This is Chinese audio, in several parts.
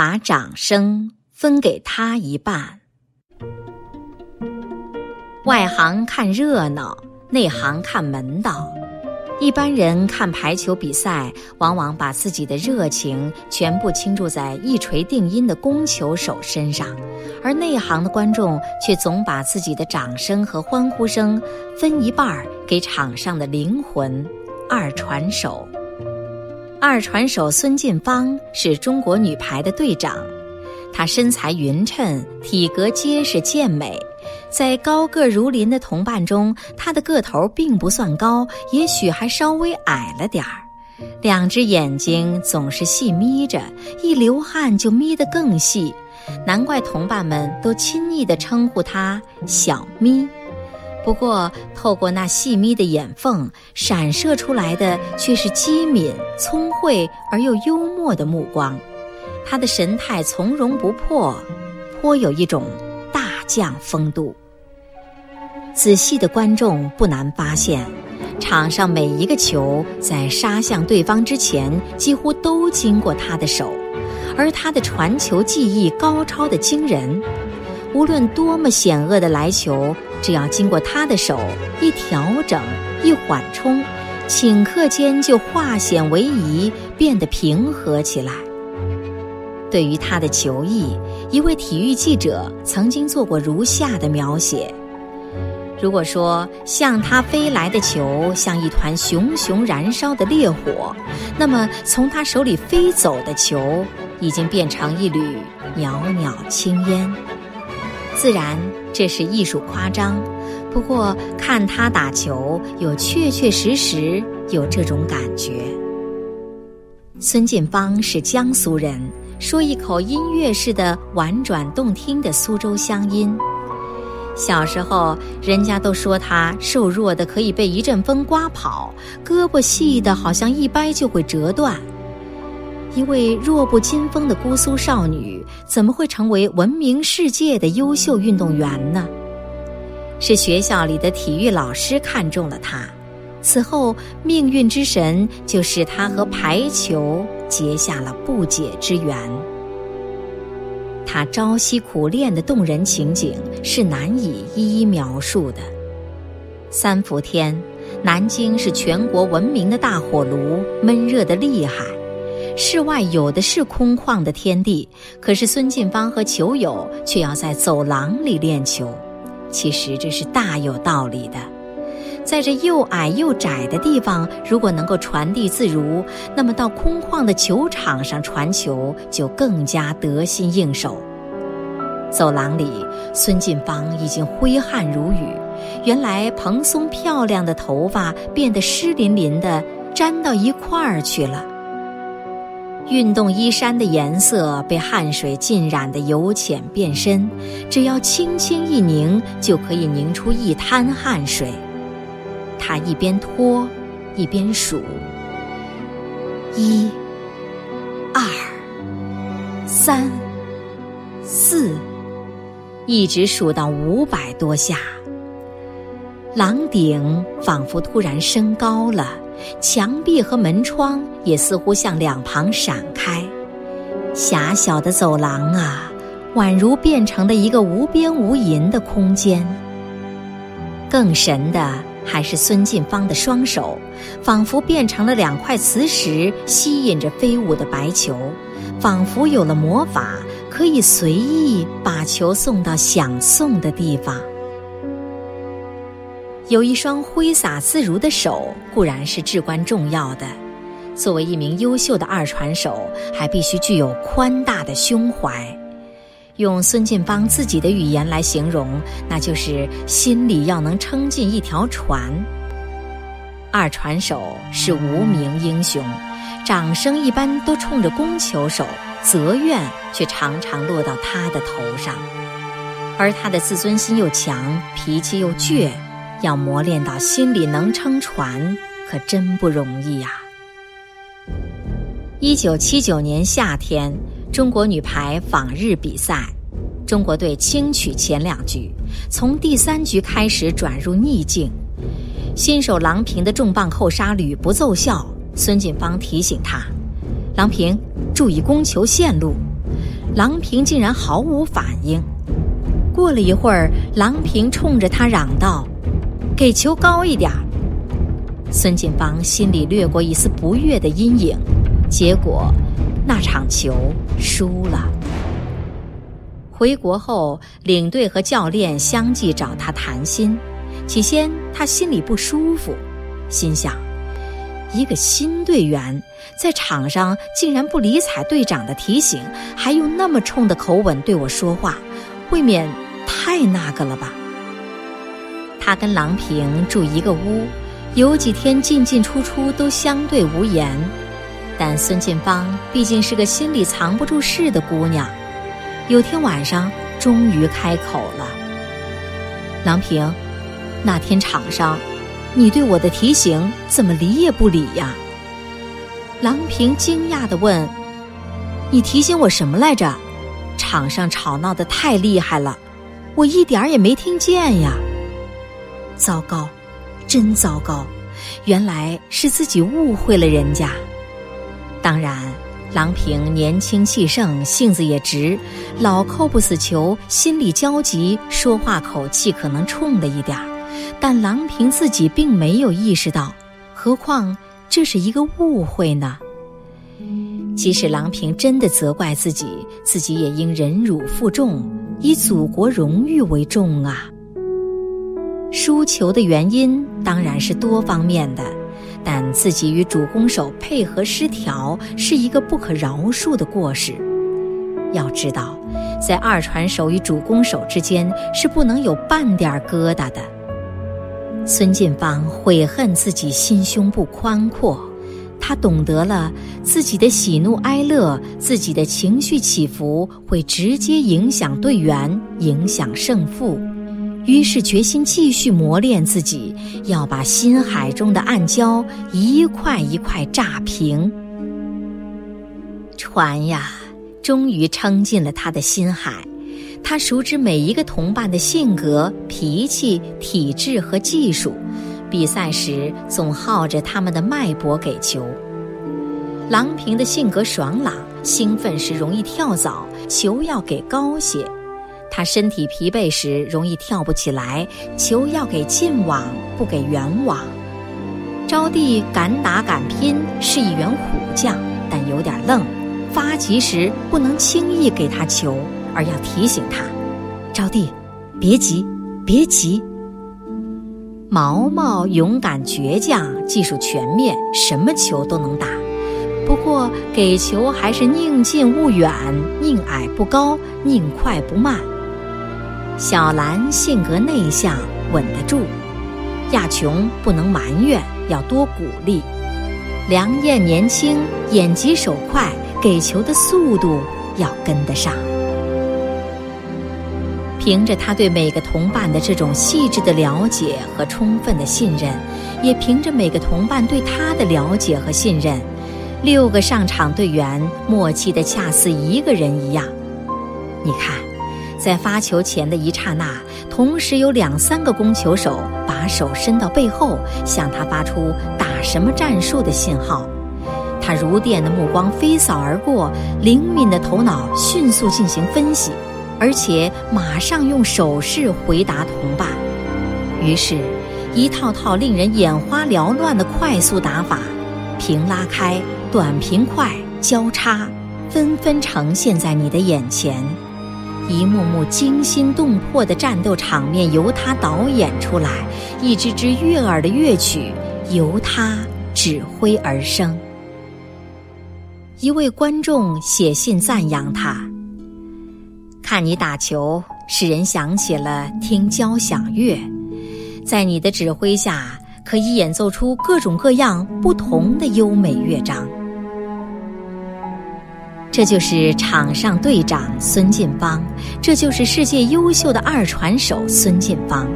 把掌声分给他一半。外行看热闹，内行看门道。一般人看排球比赛，往往把自己的热情全部倾注在一锤定音的攻球手身上，而内行的观众却总把自己的掌声和欢呼声分一半儿给场上的灵魂——二传手。二传手孙晋芳是中国女排的队长，她身材匀称，体格结实健美。在高个如林的同伴中，她的个头并不算高，也许还稍微矮了点儿。两只眼睛总是细眯着，一流汗就眯得更细，难怪同伴们都亲昵地称呼她“小咪”。不过，透过那细眯的眼缝，闪射出来的却是机敏、聪慧而又幽默的目光。他的神态从容不迫，颇有一种大将风度。仔细的观众不难发现，场上每一个球在杀向对方之前，几乎都经过他的手，而他的传球技艺高超的惊人。无论多么险恶的来球，只要经过他的手一调整、一缓冲，顷刻间就化险为夷，变得平和起来。对于他的球艺，一位体育记者曾经做过如下的描写。如果说向他飞来的球像一团熊熊燃烧的烈火，那么从他手里飞走的球已经变成一缕袅袅青烟。自然这是艺术夸张，不过看他打球，又确确实实有这种感觉。孙晋芳是江苏人，说一口音乐式的婉转动听的苏州乡音。小时候，人家都说她瘦弱的可以被一阵风刮跑，胳膊细的好像一掰就会折断。一位弱不禁风的姑苏少女，怎么会成为闻名世界的优秀运动员呢？是学校里的体育老师看中了她，此后命运之神就使她和排球结下了不解之缘。他朝夕苦练的动人情景是难以一一描述的。三伏天，南京是全国闻名的大火炉，闷热的厉害。室外有的是空旷的天地，可是孙晋芳和球友却要在走廊里练球。其实这是大有道理的。在这又矮又窄的地方，如果能够传递自如，那么到空旷的球场上传球就更加得心应手。走廊里，孙晋芳已经挥汗如雨，原来蓬松漂亮的头发变得湿淋淋的，粘到一块儿去了。运动衣衫的颜色被汗水浸染得由浅变深，只要轻轻一拧，就可以拧出一滩汗水。他一边脱，一边数：一、二、三、四，一直数到五百多下。廊顶仿佛突然升高了，墙壁和门窗也似乎向两旁闪开，狭小的走廊啊，宛如变成了一个无边无垠的空间。更神的。还是孙晋芳的双手，仿佛变成了两块磁石，吸引着飞舞的白球，仿佛有了魔法，可以随意把球送到想送的地方。有一双挥洒自如的手固然是至关重要的，作为一名优秀的二传手，还必须具有宽大的胸怀。用孙晋芳自己的语言来形容，那就是心里要能撑进一条船。二传手是无名英雄，掌声一般都冲着攻球手，责怨却常常落到他的头上。而他的自尊心又强，脾气又倔，要磨练到心里能撑船，可真不容易呀。一九七九年夏天。中国女排访日比赛，中国队轻取前两局，从第三局开始转入逆境。新手郎平的重磅后杀屡不奏效，孙晋芳提醒他：“郎平，注意攻球线路。”郎平竟然毫无反应。过了一会儿，郎平冲着他嚷道：“给球高一点。”孙锦芳心里掠过一丝不悦的阴影，结果那场球输了。回国后，领队和教练相继找他谈心。起先他心里不舒服，心想：一个新队员在场上竟然不理睬队长的提醒，还用那么冲的口吻对我说话，未免太那个了吧？他跟郎平住一个屋。有几天进进出出都相对无言，但孙晋芳毕竟是个心里藏不住事的姑娘。有天晚上，终于开口了：“郎平，那天场上，你对我的提醒怎么理也不理呀？”郎平惊讶地问：“你提醒我什么来着？场上吵闹的太厉害了，我一点儿也没听见呀。”糟糕。真糟糕，原来是自己误会了人家。当然，郎平年轻气盛，性子也直，老扣不死球，心里焦急，说话口气可能冲了一点儿。但郎平自己并没有意识到，何况这是一个误会呢？即使郎平真的责怪自己，自己也应忍辱负重，以祖国荣誉为重啊。输球的原因当然是多方面的，但自己与主攻手配合失调是一个不可饶恕的过失。要知道，在二传手与主攻手之间是不能有半点疙瘩的。孙晋芳悔恨自己心胸不宽阔，他懂得了自己的喜怒哀乐、自己的情绪起伏会直接影响队员，影响胜负。于是决心继续磨练自己，要把心海中的暗礁一块一块炸平。船呀，终于撑进了他的心海。他熟知每一个同伴的性格、脾气、体质和技术，比赛时总耗着他们的脉搏给球。郎平的性格爽朗，兴奋时容易跳蚤，球要给高些。他身体疲惫时容易跳不起来，球要给近网，不给远网。招娣敢打敢拼，是一员虎将，但有点愣。发急时不能轻易给他球，而要提醒他：“招娣，别急，别急。”毛毛勇敢倔强，技术全面，什么球都能打。不过给球还是宁近勿远，宁矮不高，宁快不慢。小兰性格内向，稳得住；亚琼不能埋怨，要多鼓励。梁燕年轻，眼疾手快，给球的速度要跟得上。凭着他对每个同伴的这种细致的了解和充分的信任，也凭着每个同伴对他的了解和信任，六个上场队员默契的恰似一个人一样。你看。在发球前的一刹那，同时有两三个攻球手把手伸到背后，向他发出打什么战术的信号。他如电的目光飞扫而过，灵敏的头脑迅速进行分析，而且马上用手势回答同伴。于是，一套套令人眼花缭乱的快速打法，平拉开、短平快、交叉，纷纷呈现在你的眼前。一幕幕惊心动魄的战斗场面由他导演出来，一支支悦耳的乐曲由他指挥而生。一位观众写信赞扬他：“看你打球，使人想起了听交响乐，在你的指挥下，可以演奏出各种各样不同的优美乐章。”这就是场上队长孙晋芳，这就是世界优秀的二传手孙晋芳。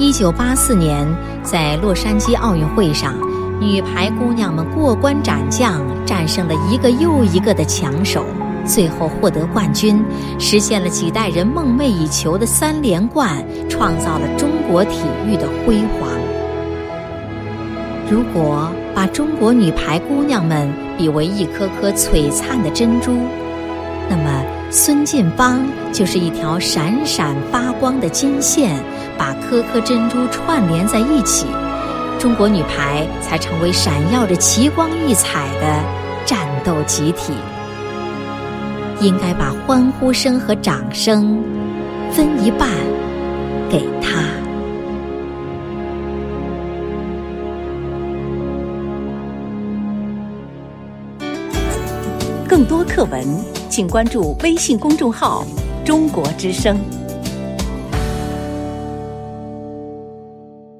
一九八四年，在洛杉矶奥运会上，女排姑娘们过关斩将，战胜了一个又一个的强手，最后获得冠军，实现了几代人梦寐以求的三连冠，创造了中国体育的辉煌。如果把中国女排姑娘们比为一颗颗璀璨的珍珠，那么孙晋邦就是一条闪闪发光的金线，把颗颗珍珠串联在一起，中国女排才成为闪耀着奇光异彩的战斗集体。应该把欢呼声和掌声分一半给他。更多课文，请关注微信公众号“中国之声”。